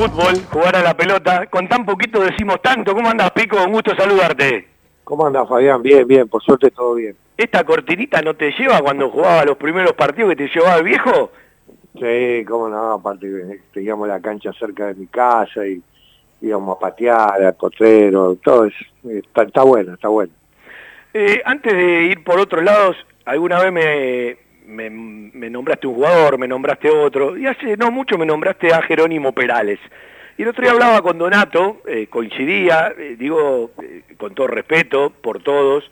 fútbol, jugar a la pelota. Con tan poquito decimos tanto. ¿Cómo andas, Pico? Un gusto saludarte. ¿Cómo andas, Fabián? Bien, bien, por suerte todo bien. ¿Esta cortinita no te lleva cuando jugaba los primeros partidos que te llevaba el viejo? Sí, cómo no, aparte teníamos la cancha cerca de mi casa y íbamos a patear, al cotrero, todo eso. Está, está bueno, está bueno. Eh, antes de ir por otros lados, alguna vez me, me, nombraste un jugador, me nombraste otro, y hace no mucho me nombraste a Jerónimo Perales. Y el otro día hablaba con Donato, eh, coincidía, eh, digo, con todo respeto, por todos,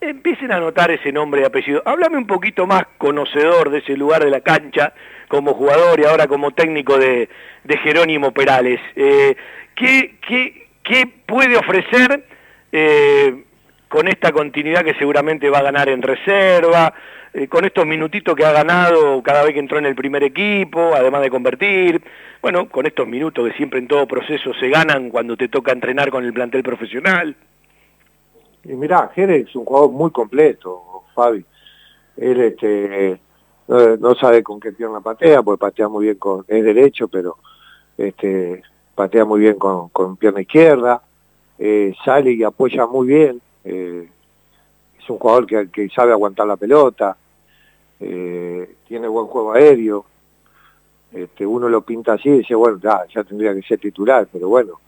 empiecen a notar ese nombre y apellido. Háblame un poquito más conocedor de ese lugar de la cancha, como jugador y ahora como técnico de, Jerónimo Perales. ¿qué, qué, qué, puede ofrecer con esta continuidad que seguramente va a ganar en reserva, eh, con estos minutitos que ha ganado cada vez que entró en el primer equipo, además de convertir, bueno, con estos minutos que siempre en todo proceso se ganan cuando te toca entrenar con el plantel profesional. Y mirá, Jerez es un jugador muy completo, Fabi. Él este, no, sabe con qué pierna patea, porque patea muy bien con, es derecho, pero este, patea muy bien con, pierna izquierda, eh, sale y apoya muy bien, eh, es un jugador que, sabe aguantar la pelota, eh, tiene buen juego aéreo, este, uno lo pinta así y dice, bueno, ya, tendría que ser titular, pero bueno,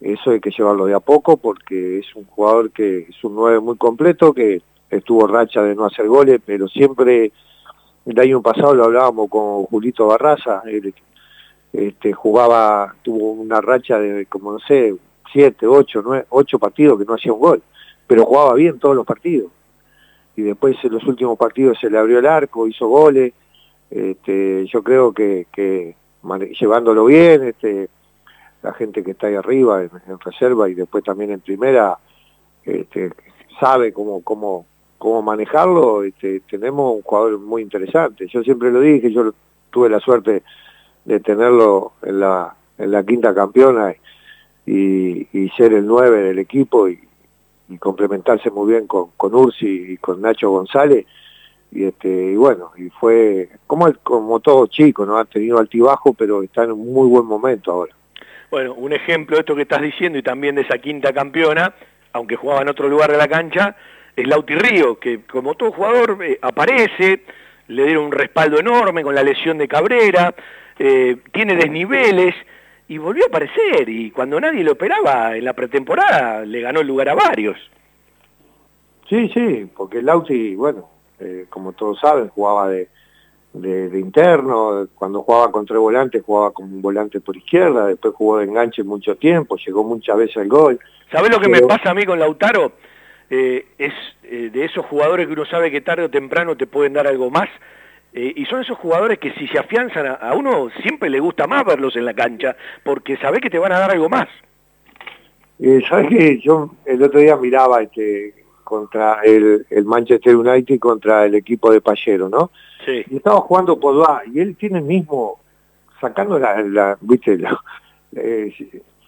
eso hay que llevarlo de a poco porque es un jugador que es un 9 muy completo, que estuvo racha de no hacer goles, pero siempre, el año pasado lo hablábamos con Julito Barraza, él este, jugaba, tuvo una racha de, como no sé, 7, 8, 9, 8 partidos que no hacía un gol pero jugaba bien todos los partidos. Y después en los últimos partidos se le abrió el arco, hizo goles. Este, yo creo que, que llevándolo bien, este, la gente que está ahí arriba en, reserva y después también en primera, este, sabe cómo, cómo, cómo manejarlo. Este, tenemos un jugador muy interesante. Yo siempre lo dije, yo tuve la suerte de tenerlo en la, en la quinta campeona y, ser el nueve del equipo y, y complementarse muy bien con, con Ursi y con Nacho González. Y este y bueno y fue como como todo chico no ha tenido altibajo pero está en un muy buen momento ahora. Bueno un ejemplo de esto que estás diciendo y también de esa quinta campeona aunque jugaba en otro lugar de la cancha es Lauti Río que como todo jugador eh, aparece le dieron un respaldo enorme con la lesión de Cabrera eh, tiene desniveles y volvió a aparecer y cuando nadie lo operaba en la pretemporada le ganó el lugar a varios. Sí, sí, porque Lauti, bueno, eh, como todos saben, jugaba de, de, interno, cuando jugaba contra el volante jugaba como un volante por izquierda, después jugó de enganche mucho tiempo, llegó muchas veces al gol. ¿Sabes lo que me pasa a mí con Lautaro? Eh, es eh, de esos jugadores que uno sabe que tarde o temprano te pueden dar algo más, eh, y son esos jugadores que si se afianzan a, uno, siempre le gusta más verlos en la cancha, porque sabe que te van a dar algo más. Eh, ¿Sabes que Yo el otro día miraba este contra el, Manchester United contra el equipo de Payero, ¿no? Sí. Y estaba jugando Podvá, y él tiene el mismo, sacando la, viste, eh,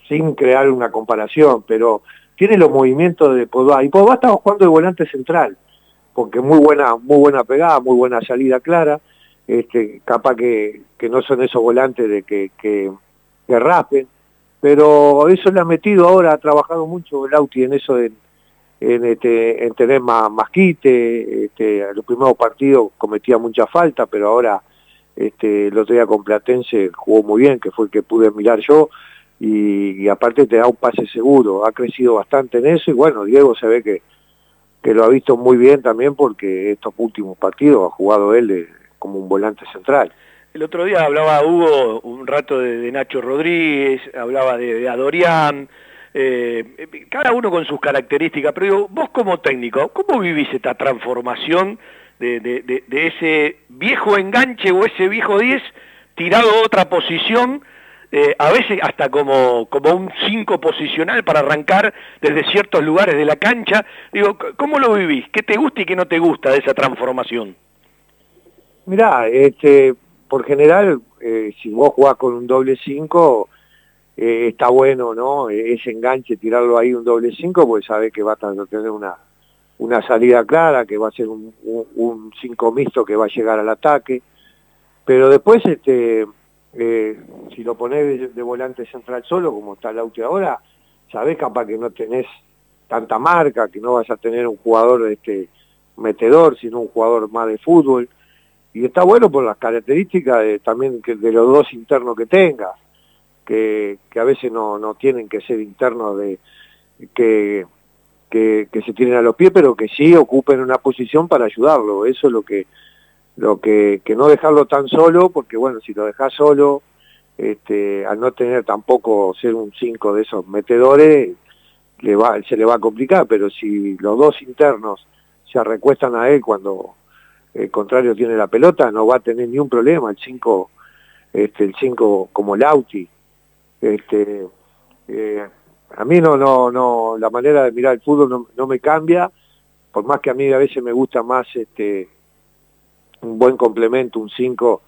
sin crear una comparación, pero tiene los movimientos de Podvá, y Podvá estaba jugando de volante central porque muy buena, muy buena pegada, muy buena salida clara, este, capaz que, que no son esos volantes de que, que, raspen, pero eso le ha metido ahora, ha trabajado mucho el Auti en eso de, en, este, en tener más, más quite, este, los primeros partidos cometía mucha falta, pero ahora este, el otro día con Platense jugó muy bien, que fue el que pude mirar yo, y aparte te da un pase seguro, ha crecido bastante en eso, y bueno, Diego se ve que, que lo ha visto muy bien también porque estos últimos partidos ha jugado él como un volante central. El otro día hablaba Hugo un rato de, Nacho Rodríguez, hablaba de, Adorián, eh, cada uno con sus características, pero digo, vos como técnico, ¿cómo vivís esta transformación de, de ese viejo enganche o ese viejo 10 tirado a otra posición eh, a veces hasta como, como un 5 posicional para arrancar desde ciertos lugares de la cancha. Digo, ¿cómo lo vivís? ¿Qué te gusta y qué no te gusta de esa transformación? Mirá, este, por general, eh, si vos jugás con un doble 5, eh, está bueno, ¿no? Ese enganche, tirarlo ahí un doble 5, pues sabés que va a tener una, una salida clara, que va a ser un 5 mixto que va a llegar al ataque. Pero después, este, eh, si lo pones de, volante central solo, como está el auto ahora, sabés capaz que no tenés tanta marca, que no vas a tener un jugador este, metedor, sino un jugador más de fútbol. Y está bueno por las características también que de los dos internos que tengas, que, que a veces no, no tienen que ser internos de que, que, que, se tienen a los pies, pero que sí ocupen una posición para ayudarlo. Eso es lo que, lo que, que no dejarlo tan solo, porque bueno, si lo dejas solo, este, al no tener tampoco ser un 5 de esos metedores, le va, se le va a complicar, pero si los dos internos se recuestan a él cuando el contrario tiene la pelota, no va a tener ni un problema, el 5 este, el 5 como Lauti. Este, eh, a mí no, no, no, la manera de mirar el fútbol no, no, me cambia, por más que a mí a veces me gusta más este un buen complemento, un 5,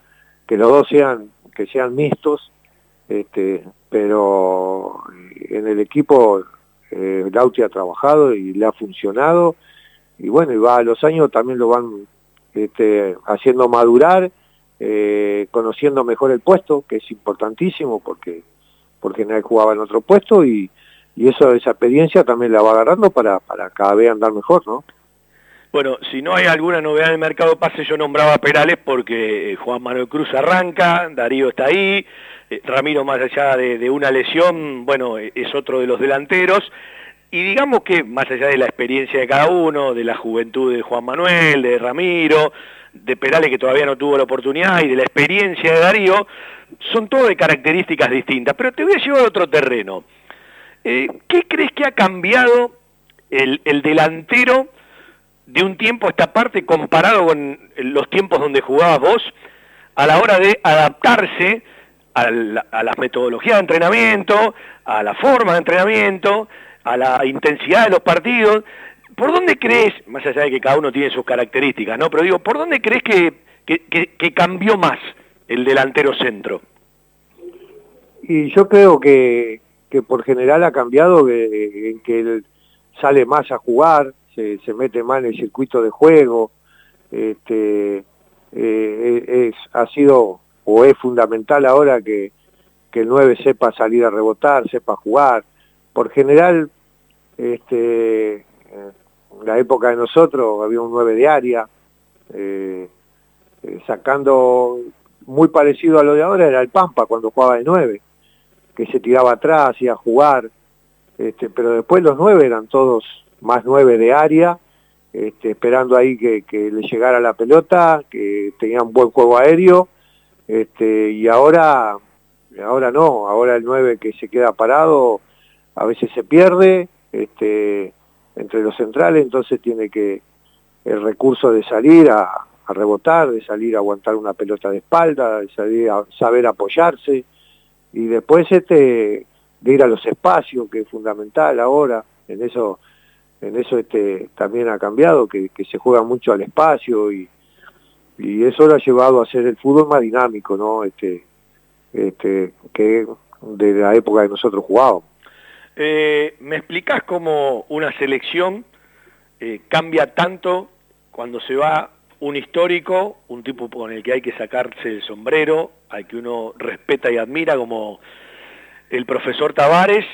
que los dos sean, que sean mixtos, este, pero en el equipo eh, Lauti ha trabajado y le ha funcionado, y bueno, y va a los años también lo van este, haciendo madurar, eh, conociendo mejor el puesto, que es importantísimo porque porque nadie jugaba en otro puesto y, y eso esa experiencia también la va agarrando para, para cada vez andar mejor, ¿no? Bueno, si no hay alguna novedad en el mercado pase, yo nombraba a Perales porque eh, Juan Manuel Cruz arranca, Darío está ahí, eh, Ramiro más allá de, una lesión, bueno, es otro de los delanteros, y digamos que más allá de la experiencia de cada uno, de la juventud de Juan Manuel, de Ramiro, de Perales que todavía no tuvo la oportunidad y de la experiencia de Darío, son todos de características distintas. Pero te voy a llevar a otro terreno. Eh, ¿Qué crees que ha cambiado el, delantero de un tiempo esta parte comparado con los tiempos donde jugabas vos a la hora de adaptarse a, a las metodologías de entrenamiento, a la forma de entrenamiento, a la intensidad de los partidos. ¿Por dónde crees, más allá de que cada uno tiene sus características, ¿no? Pero digo, ¿por dónde crees que, que, que, cambió más el delantero centro? Y yo creo que, por general ha cambiado en que él sale más a jugar, se, se mete más en el circuito de juego, este, eh, es, ha sido o es fundamental ahora que, que el 9 sepa salir a rebotar, sepa jugar. Por general este, en la época de nosotros había un 9 de área, eh, sacando muy parecido a lo de ahora era el Pampa cuando jugaba de 9, que se tiraba atrás, y a jugar, este, pero después los 9 eran todos más 9 de área, este, esperando ahí que, le llegara la pelota, que tenían buen juego aéreo, este, y ahora, ahora no, ahora el 9 que se queda parado a veces se pierde, este, entre los centrales, entonces tiene que el recurso de salir a, a, rebotar, de salir a aguantar una pelota de espalda, de salir a saber apoyarse, y después este de ir a los espacios, que es fundamental ahora, en eso, en eso este también ha cambiado, que, que se juega mucho al espacio y, y eso lo ha llevado a hacer el fútbol más dinámico, ¿no? Este, este, que de la época que nosotros jugábamos. Eh, ¿Me explicás cómo una selección eh, cambia tanto cuando se va un histórico, un tipo con el que hay que sacarse el sombrero, al que uno respeta y admira como el profesor Tavares,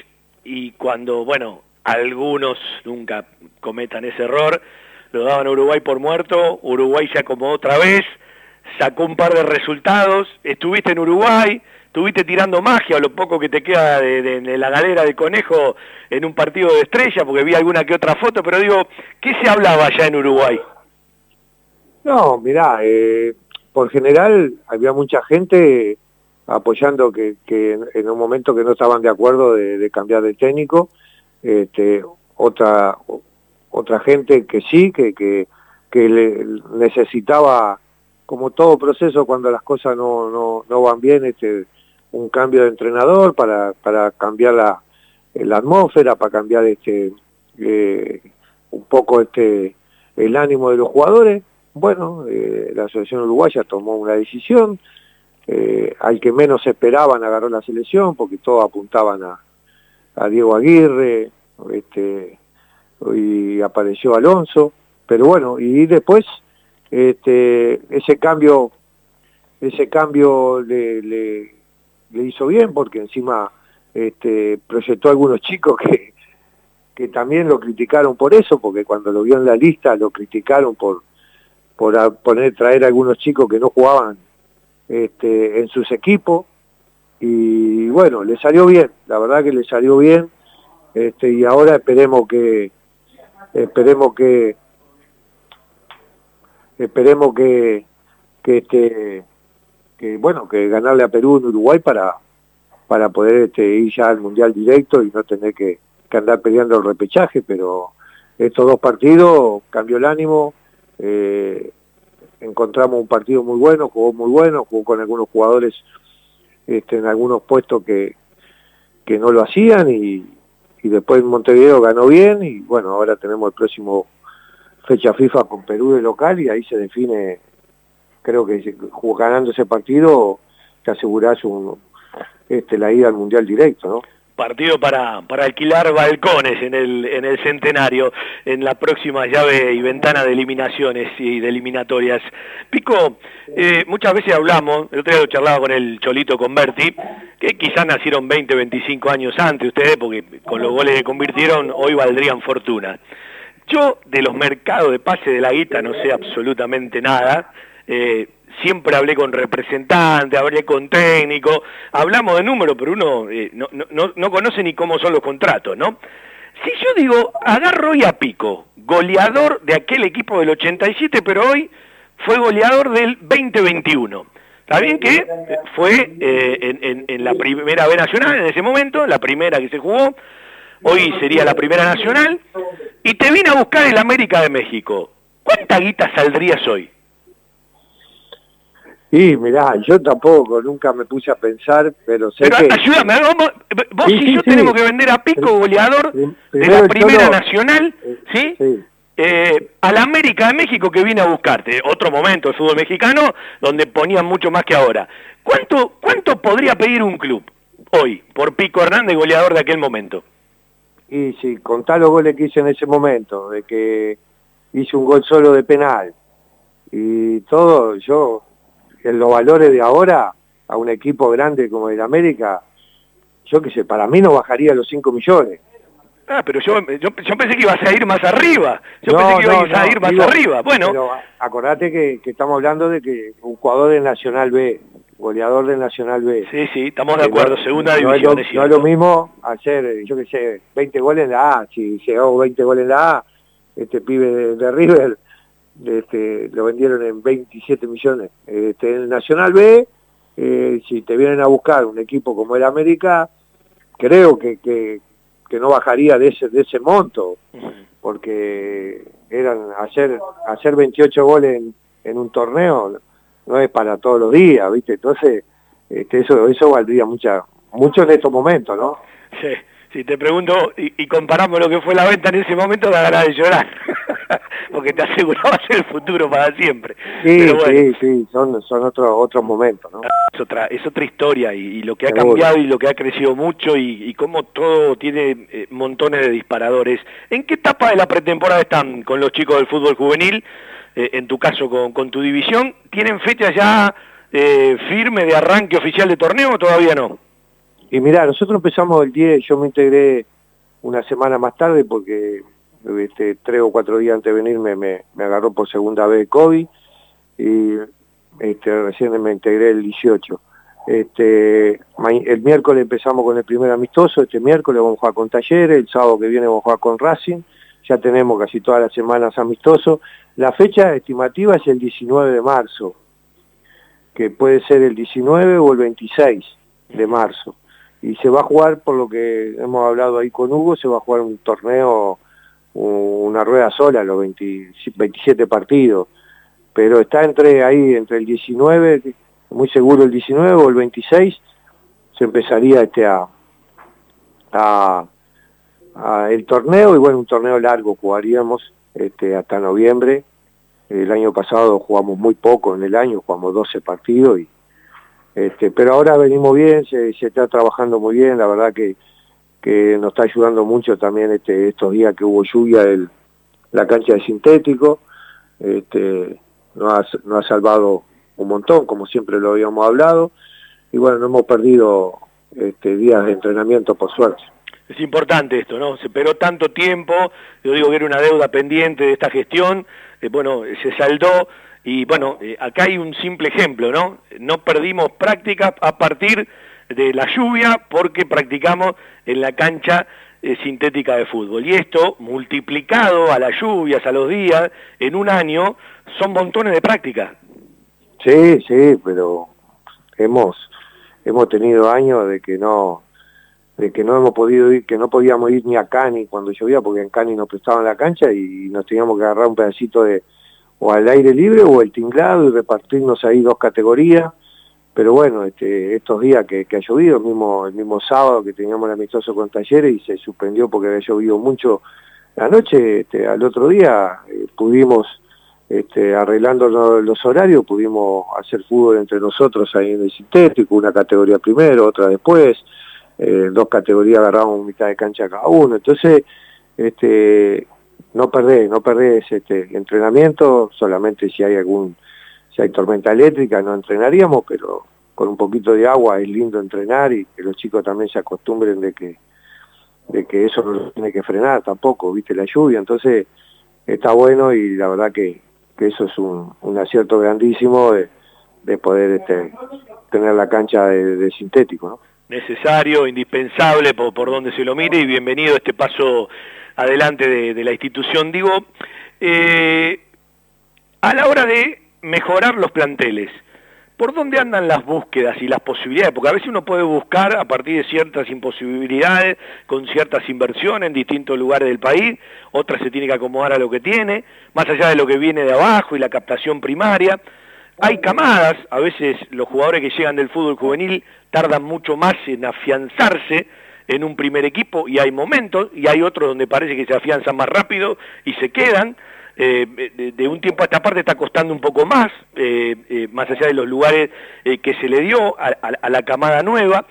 y cuando, bueno, algunos nunca cometan ese error, lo daban a Uruguay por muerto, Uruguay se acomodó otra vez, sacó un par de resultados, estuviste en Uruguay, estuviste tirando magia, lo poco que te queda de, de, de, la galera del conejo en un partido de estrella, porque vi alguna que otra foto, pero digo, ¿qué se hablaba allá en Uruguay? No, mirá, eh, por general había mucha gente apoyando que, que en un momento que no estaban de acuerdo de, de cambiar de técnico, este, otra otra gente que sí, que, que, que le necesitaba, como todo proceso, cuando las cosas no, no, no van bien, este, un cambio de entrenador para, para cambiar la, la atmósfera, para cambiar este eh, un poco este el ánimo de los jugadores. Bueno, eh, la Asociación Uruguaya tomó una decisión, eh, al que menos esperaban agarró la selección, porque todos apuntaban a, a Diego Aguirre, este, y apareció Alonso, pero bueno, y después este, ese cambio, ese cambio le, le hizo bien porque encima este, proyectó algunos chicos que, que también lo criticaron por eso, porque cuando lo vio en la lista lo criticaron por, por poner, traer a algunos chicos que no jugaban este, en sus equipos. Y bueno, le salió bien, la verdad que le salió bien. Este, y ahora esperemos que, esperemos que, esperemos que, que este, que bueno, que ganarle a Perú en Uruguay para, para poder este, ir ya al Mundial directo y no tener que, andar peleando el repechaje, pero estos dos partidos cambió el ánimo, eh, encontramos un partido muy bueno, jugó muy bueno, jugó con algunos jugadores este, en algunos puestos que, que no lo hacían y, y después Montevideo ganó bien y bueno, ahora tenemos el próximo fecha FIFA con Perú de local y ahí se define, creo que ganando ese partido te asegurás un, este, la ida al Mundial directo, ¿no? Partido para, para alquilar balcones en el, en el centenario, en la próxima llave y ventana de eliminaciones y de eliminatorias. Pico, eh, muchas veces hablamos, el otro día lo charlaba con el Cholito Converti, que quizás nacieron 20, 25 años antes ustedes, porque con los goles que convirtieron hoy valdrían fortuna. Yo de los mercados de pase de la guita no sé absolutamente nada. Eh, siempre hablé con representantes, hablé con técnicos, hablamos de números, pero uno eh, no, no, no, conoce ni cómo son los contratos, ¿no? Si yo digo, agarro y a Pico, goleador de aquel equipo del 87, pero hoy fue goleador del 2021. Está bien que fue eh, en, la primera B nacional en ese momento, la primera que se jugó, hoy sería la primera nacional, y te vine a buscar el América de México. ¿Cuánta guita saldrías hoy? Sí, mirá, yo tampoco, nunca me puse a pensar, pero sé pero, ayúdame, vos, y yo tenemos que vender a Pico, goleador de la Primera Nacional, eh, ¿sí? Eh, al América de México que viene a buscarte, otro momento el fútbol mexicano, donde ponían mucho más que ahora. ¿Cuánto, cuánto podría pedir un club hoy por Pico Hernández, goleador de aquel momento? Y sí, contá los goles que hice en ese momento, de que hice un gol solo de penal y todo, yo en los valores de ahora a un equipo grande como el América, yo qué sé, para mí no bajaría los 5 millones. Ah, pero yo, yo, pensé que ibas a ir más arriba. Yo pensé que ibas a ir más arriba. Bueno. Pero acordate que, estamos hablando de que un jugador del Nacional B, goleador del Nacional B. Sí, sí, estamos de acuerdo, segunda división. No, es lo, mismo hacer, yo qué sé, 20 goles en la A. Si llegó 20 goles en la A, este pibe de River este, lo vendieron en 27 millones. Este, en el Nacional B, eh, si te vienen a buscar un equipo como el América, creo que, que, no bajaría de ese, de ese monto, porque eran hacer, hacer 28 goles en, un torneo no es para todos los días, ¿viste? Entonces, este, eso, eso valdría mucha, mucho en estos momentos, ¿no? Si te pregunto y, comparamos lo que fue la venta en ese momento, da ganas de llorar. porque te aseguraba ser el futuro para siempre. Sí, sí, sí, son, son otros otros momentos, ¿no? Es otra, es otra historia y, lo que ha cambiado y lo que ha crecido mucho y, y cómo todo tiene eh, montones de disparadores. ¿En qué etapa de la pretemporada están con los chicos del fútbol juvenil? Eh, en tu caso con, con, tu división, ¿tienen fecha ya eh, firme de arranque oficial de torneo o todavía no? Y mira, nosotros empezamos el 10, yo me integré una semana más tarde porque este, tres o cuatro días antes de venirme me, me agarró por segunda vez COVID y este, recién me integré el 18. Este, el miércoles empezamos con el primer amistoso, este miércoles vamos a jugar con Talleres, el sábado que viene vamos a jugar con Racing, ya tenemos casi todas las semanas amistosos. La fecha estimativa es el 19 de marzo, que puede ser el 19 o el 26 de marzo. Y se va a jugar, por lo que hemos hablado ahí con Hugo, se va a jugar un torneo una rueda sola, los 27 partidos, pero está entre ahí, entre el 19, muy seguro el 19 o el 26, se empezaría este a, a, el torneo, y bueno, un torneo largo jugaríamos este, hasta noviembre, el año pasado jugamos muy poco en el año, jugamos 12 partidos, y, este, pero ahora venimos bien, se está trabajando muy bien, la verdad que que nos está ayudando mucho también este, estos días que hubo lluvia, el, la cancha de sintético, este, nos, ha, salvado un montón, como siempre lo habíamos hablado. y bueno, no hemos perdido este, días de entrenamiento por suerte. Es importante esto, ¿no? Se esperó tanto tiempo, yo digo que era una deuda pendiente de esta gestión, eh, bueno, se saldó y bueno, eh, acá hay un simple ejemplo, ¿no? No perdimos prácticas a partir de la lluvia porque practicamos en la cancha eh, sintética de fútbol. Y esto, multiplicado a las lluvias, a los días, en un año, son montones de prácticas. Sí, sí, pero hemos, hemos tenido años de que no de que no hemos podido ir, que no podíamos ir ni a Cani cuando llovía, porque en Cani nos prestaban la cancha y nos teníamos que agarrar un pedacito de o al aire libre o el tinglado y repartirnos ahí dos categorías. Pero bueno, este, estos días que, ha llovido, el mismo, el mismo sábado que teníamos el amistoso con Talleres y se suspendió porque había llovido mucho la noche, este, al otro día eh, pudimos, este, arreglando los, horarios, pudimos hacer fútbol entre nosotros ahí en el sintético, una categoría primero, otra después, eh, dos categorías agarramos mitad de cancha cada uno, entonces este, no perdés, no perdés este entrenamiento, solamente si hay algún, si hay tormenta eléctrica no entrenaríamos, pero con un poquito de agua es lindo entrenar y que los chicos también se acostumbren de que de que eso no tiene que frenar tampoco, viste la lluvia, entonces está bueno y la verdad que, que eso es un, un acierto grandísimo de, de poder este, tener la cancha de, sintético, necesario, indispensable por, por donde se lo mire y bienvenido a este paso adelante de, la institución. Digo, eh, a la hora de mejorar los planteles, ¿por dónde andan las búsquedas y las posibilidades? Porque a veces uno puede buscar a partir de ciertas imposibilidades, con ciertas inversiones en distintos lugares del país, otras se tiene que acomodar a lo que tiene, más allá de lo que viene de abajo y la captación primaria. Hay camadas, a veces los jugadores que llegan del fútbol juvenil tardan mucho más en afianzarse en un primer equipo y hay momentos y hay otros donde parece que se afianzan más rápido y se quedan. Eh, de, un tiempo a esta parte está costando un poco más, eh, eh, más allá de los lugares que se le dio a, la camada nueva.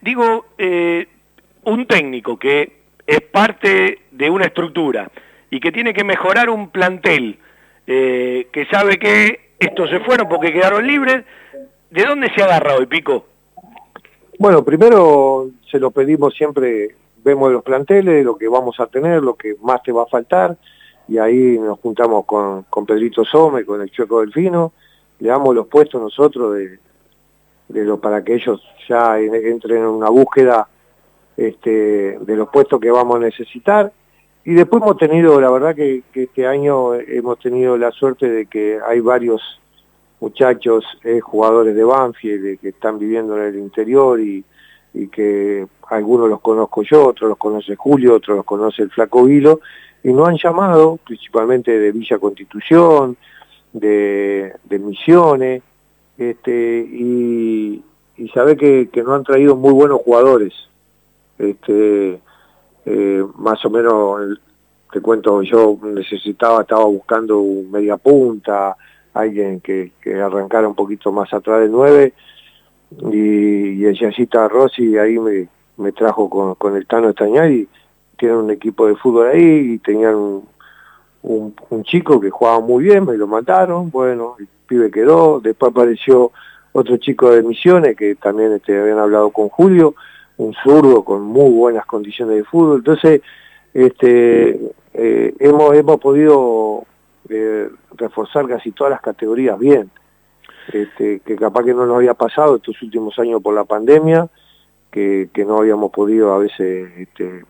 Digo, un técnico que es parte de una estructura y que tiene que mejorar un plantel, que sabe que estos se fueron porque quedaron libres, ¿de dónde se agarra hoy, Pico? Bueno, primero se lo pedimos siempre, vemos los planteles, lo que vamos a tener, lo que más te va a faltar, y ahí nos juntamos con, con Pedrito Some, con el Chueco Delfino, le damos los puestos nosotros de, de lo, para que ellos ya entren en una búsqueda este, de los puestos que vamos a necesitar. Y después hemos tenido, la verdad que este año hemos tenido la suerte de que hay varios muchachos eh, jugadores de Banfield que están viviendo en el interior y, que algunos los conozco yo, otros los conoce Julio, otros los conoce el Flaco Vilo, y nos han llamado principalmente de Villa Constitución, de, Misiones, este, y, y sabe que, que nos han traído muy buenos jugadores. Este, eh, más o menos, te cuento, yo necesitaba, estaba buscando un media punta, alguien que, que arrancara un poquito más atrás del 9 y, y el Yacita Rossi ahí me, me trajo con, con el Tano y tienen un equipo de fútbol ahí y tenían un, un, chico que jugaba muy bien, me lo mataron, bueno, el pibe quedó, después apareció otro chico de Misiones que también este, habían hablado con Julio, un zurdo con muy buenas condiciones de fútbol, entonces este, eh, hemos, hemos podido eh, reforzar casi todas las categorías bien, este, que capaz que no nos había pasado estos últimos años por la pandemia, que, que no habíamos podido a veces este,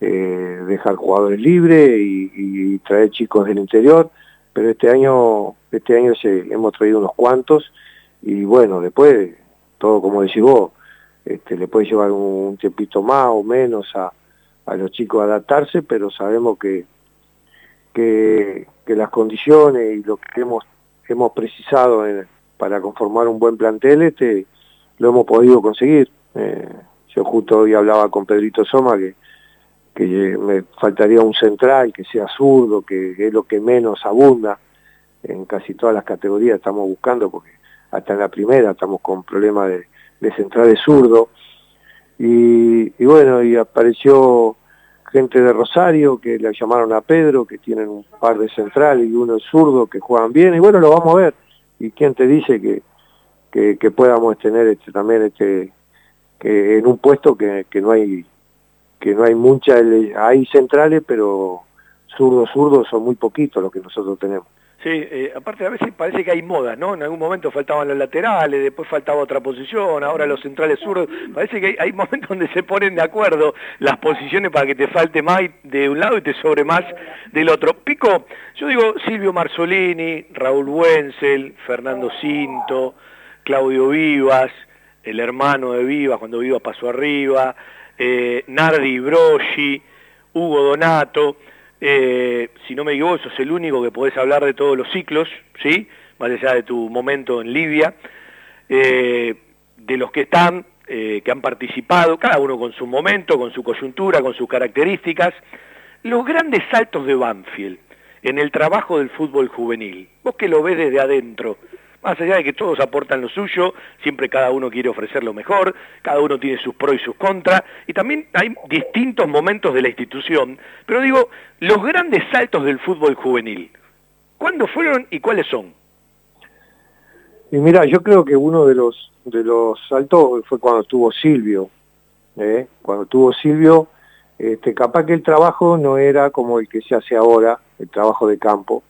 eh, dejar jugadores libres y, traer chicos del interior, pero este año, este año se, hemos traído unos cuantos y bueno, después todo como decís vos, este, le puede llevar un, tiempito más o menos a, a los chicos a adaptarse, pero sabemos que, que, que las condiciones y lo que hemos, hemos precisado para conformar un buen plantel este lo hemos podido conseguir. Eh, yo justo hoy hablaba con Pedrito Soma que, que me faltaría un central que sea zurdo, que, es lo que menos abunda en casi todas las categorías estamos buscando, porque hasta en la primera estamos con problemas de, de centrales zurdo. Y, y bueno, y apareció gente de Rosario que le llamaron a Pedro, que tienen un par de centrales y uno es zurdo, que juegan bien, y bueno, lo vamos a ver. ¿Y quién te dice que, que, podamos tener este, también este, que en un puesto que, que no hay que no hay muchas, hay centrales, pero zurdos, zurdos son muy poquitos los que nosotros tenemos. Sí, eh, aparte a veces parece que hay modas, ¿no? En algún momento faltaban los laterales, después faltaba otra posición, ahora los centrales zurdos. Parece que hay, momentos donde se ponen de acuerdo las posiciones para que te falte más de un lado y te sobre más del otro. Pico, yo digo Silvio Marzolini, Raúl Wenzel, Fernando Cinto, Claudio Vivas, el hermano de Vivas cuando Vivas pasó arriba, eh, Nardi Broggi, Hugo Donato eh, si no me equivoco, sos el único que podés hablar de todos los ciclos, ¿sí? Más allá de tu momento en Libia, eh, de los que están, eh, que han participado, cada uno con su momento, con su coyuntura, con sus características, los grandes saltos de Banfield en el trabajo del fútbol juvenil. Vos que lo ves desde adentro, más allá de que todos aportan lo suyo, siempre cada uno quiere ofrecer lo mejor, cada uno tiene sus pros y sus contras, y también hay distintos momentos de la institución, pero digo, los grandes saltos del fútbol juvenil, ¿cuándo fueron y cuáles son? Y mira, yo creo que uno de los, de los saltos fue cuando estuvo Silvio, ¿eh? cuando tuvo Silvio, este, capaz que el trabajo no era como el que se hace ahora, el trabajo de campo,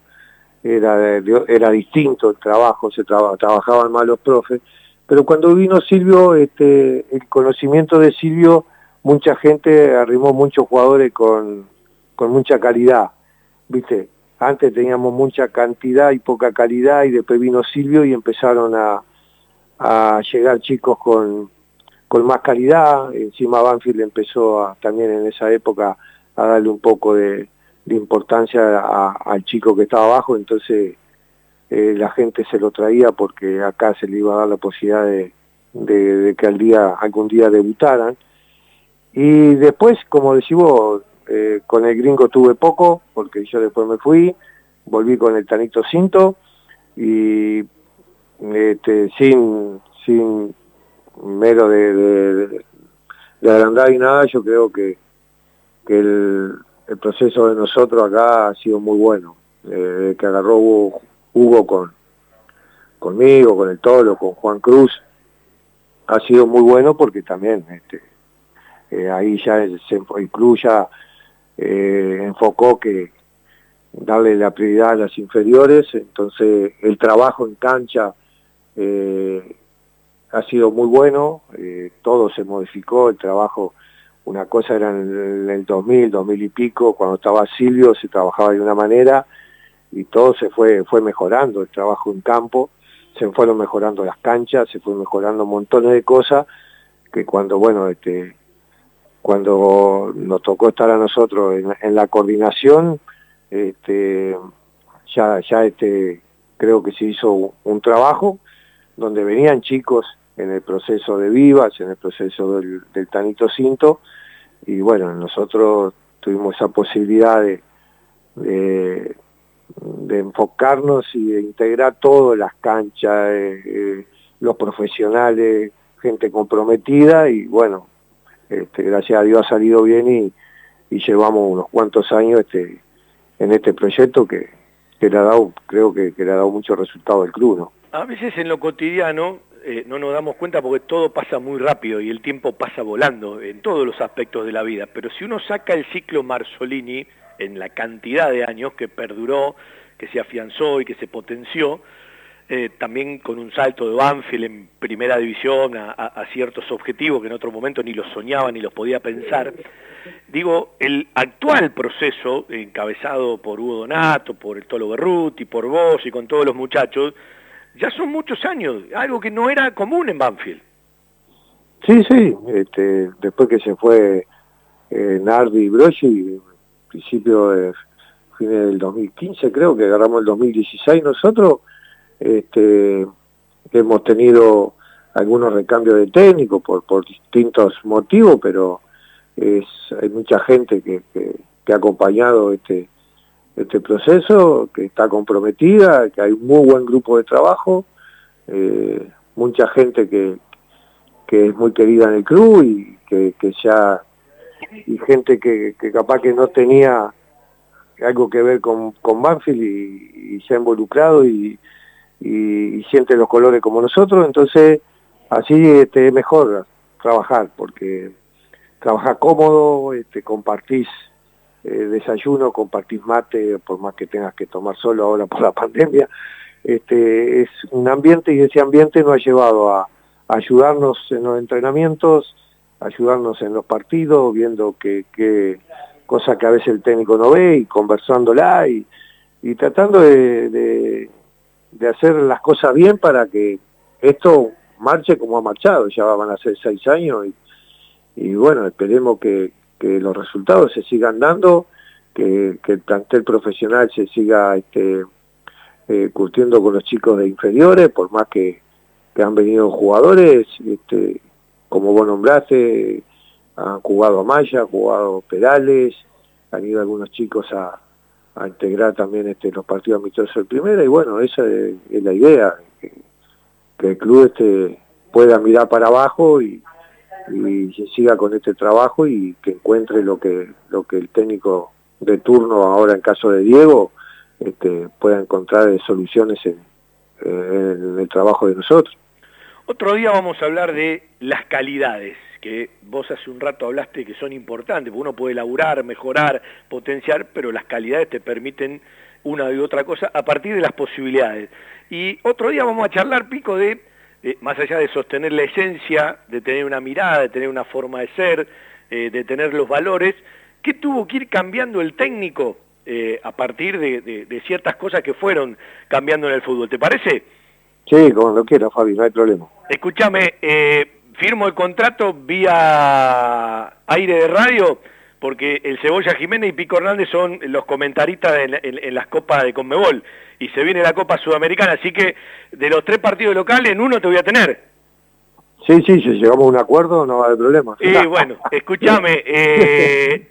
era, era distinto el trabajo, se trabajaban más los profes, pero cuando vino Silvio, este, el conocimiento de Silvio, mucha gente arrimó muchos jugadores con, con mucha calidad, ¿viste? Antes teníamos mucha cantidad y poca calidad y después vino Silvio y empezaron a, a llegar chicos con, con más calidad, encima Banfield empezó también en esa época a darle un poco de, de importancia al chico que estaba abajo, entonces eh, la gente se lo traía porque acá se le iba a dar la posibilidad de, que al día, algún día debutaran. Y después, como decimos, eh, con el gringo tuve poco, porque yo después me fui, volví con el Tanito Cinto y este, sin, sin mero de, de, de agrandar y nada, yo creo que, que el, el proceso de nosotros acá ha sido muy bueno. Eh, que agarró Hugo, con conmigo, con el Tolo, con Juan Cruz, ha sido muy bueno porque también este, eh, ahí ya el ya eh, enfocó que darle la prioridad a las inferiores, entonces el trabajo en cancha ha sido muy bueno, todo se modificó, el trabajo una cosa era en el 2000, 2000 y pico, cuando estaba Silvio se trabajaba de una manera y todo se fue, fue mejorando, el trabajo en campo, se fueron mejorando las canchas, se fue mejorando montones de cosas que cuando, bueno, este, cuando nos tocó estar a nosotros en, la coordinación, este, ya, ya este, creo que se hizo un trabajo donde venían chicos en el proceso de Vivas, en el proceso del, Tanito Cinto, y bueno, nosotros tuvimos esa posibilidad de, de, enfocarnos y de integrar todo, las canchas, eh, eh, los profesionales, gente comprometida, y bueno, este, gracias a Dios ha salido bien y, llevamos unos cuantos años este, en este proyecto que, que le ha dado, creo que, que le ha dado mucho resultado al club, ¿no? A veces en lo cotidiano eh, no nos damos cuenta porque todo pasa muy rápido y el tiempo pasa volando en todos los aspectos de la vida. Pero si uno saca el ciclo Marzolini en la cantidad de años que perduró, que se afianzó y que se potenció, eh, también con un salto de Banfield en primera división a, ciertos objetivos que en otro momento ni los soñaba ni los podía pensar. Digo, el actual proceso, encabezado por Hugo Donato, por el Tolo Berruti, por vos y con todos los muchachos, ya son muchos años, algo que no era común en Banfield. Sí, sí, este, después que se fue eh, Nardi y Brochi, principio de fin del 2015 creo que agarramos el 2016 nosotros, este, hemos tenido algunos recambios de técnico por, por distintos motivos, pero es, hay mucha gente que ha acompañado este este proceso, que está comprometida, que hay un muy buen grupo de trabajo, eh, mucha gente que, que es muy querida en el club y que, ya, y gente que, capaz que no tenía algo que ver con, con Banfield y, se ha involucrado y, y, siente los colores como nosotros, entonces así este, es mejor trabajar, porque trabajar cómodo, este, compartís eh, desayuno, compartís mate, por más que tengas que tomar solo ahora por la pandemia, este, es un ambiente y ese ambiente nos ha llevado a, ayudarnos en los entrenamientos, ayudarnos en los partidos, viendo que, que cosa que a veces el técnico no ve y conversándola y, y tratando de, de, hacer las cosas bien para que esto marche como ha marchado, ya van a ser seis años y, y bueno, esperemos que, que los resultados se sigan dando, que, que el plantel profesional se siga este, eh, curtiendo con los chicos de inferiores, por más que, que han venido jugadores, este, como vos nombraste, han jugado a Maya, han jugado Perales, han ido algunos chicos a, a integrar también este, los partidos amistosos de primera, y bueno, esa es, la idea, que, el club este, pueda mirar para abajo y, y siga con este trabajo y que encuentre lo que, lo que el técnico de turno ahora en caso de Diego este, pueda encontrar soluciones en, el trabajo de nosotros. Otro día vamos a hablar de las calidades, que vos hace un rato hablaste que son importantes, porque uno puede elaborar, mejorar, potenciar, pero las calidades te permiten una y otra cosa a partir de las posibilidades. Y otro día vamos a charlar, Pico, de, más allá de sostener la esencia, de tener una mirada, de tener una forma de ser, eh, de tener los valores, ¿qué tuvo que ir cambiando el técnico eh, a partir de, ciertas cosas que fueron cambiando en el fútbol. ¿Te parece? Sí, como lo quiera, Fabi, no hay problema. Escúchame, eh, firmo el contrato vía aire de radio porque el Cebolla Jiménez y Pico Hernández son los comentaristas en, las copas de Conmebol y se viene la Copa Sudamericana, así que de los tres partidos locales en uno te voy a tener. Sí, sí, si llegamos a un acuerdo no va a haber problema. Y bueno, escúchame, eh,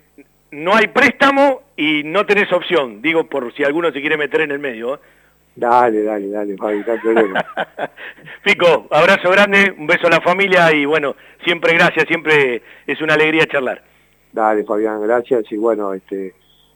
no hay préstamo y no tenés opción. Digo por si alguno se quiere meter en el medio. ¿eh? Dale, dale, dale, Fabi, problema. Pico, abrazo grande, un beso a la familia y bueno, siempre gracias, siempre es una alegría charlar. Dale, Fabián, gracias y bueno, este,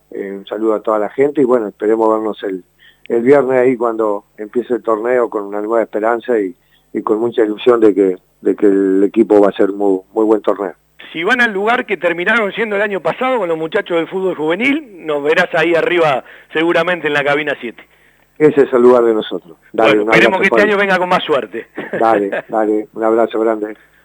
eh, un saludo a toda la gente y bueno, esperemos vernos el, el viernes ahí cuando empiece el torneo con una nueva esperanza y, y con mucha ilusión de que, de que el equipo va a ser muy, muy buen torneo si van al lugar que terminaron siendo el año pasado con los muchachos del fútbol juvenil, nos verás ahí arriba seguramente en la cabina 7. Ese es el lugar de nosotros. Dale, esperemos que este año venga con más suerte. Dale, dale, un abrazo grande.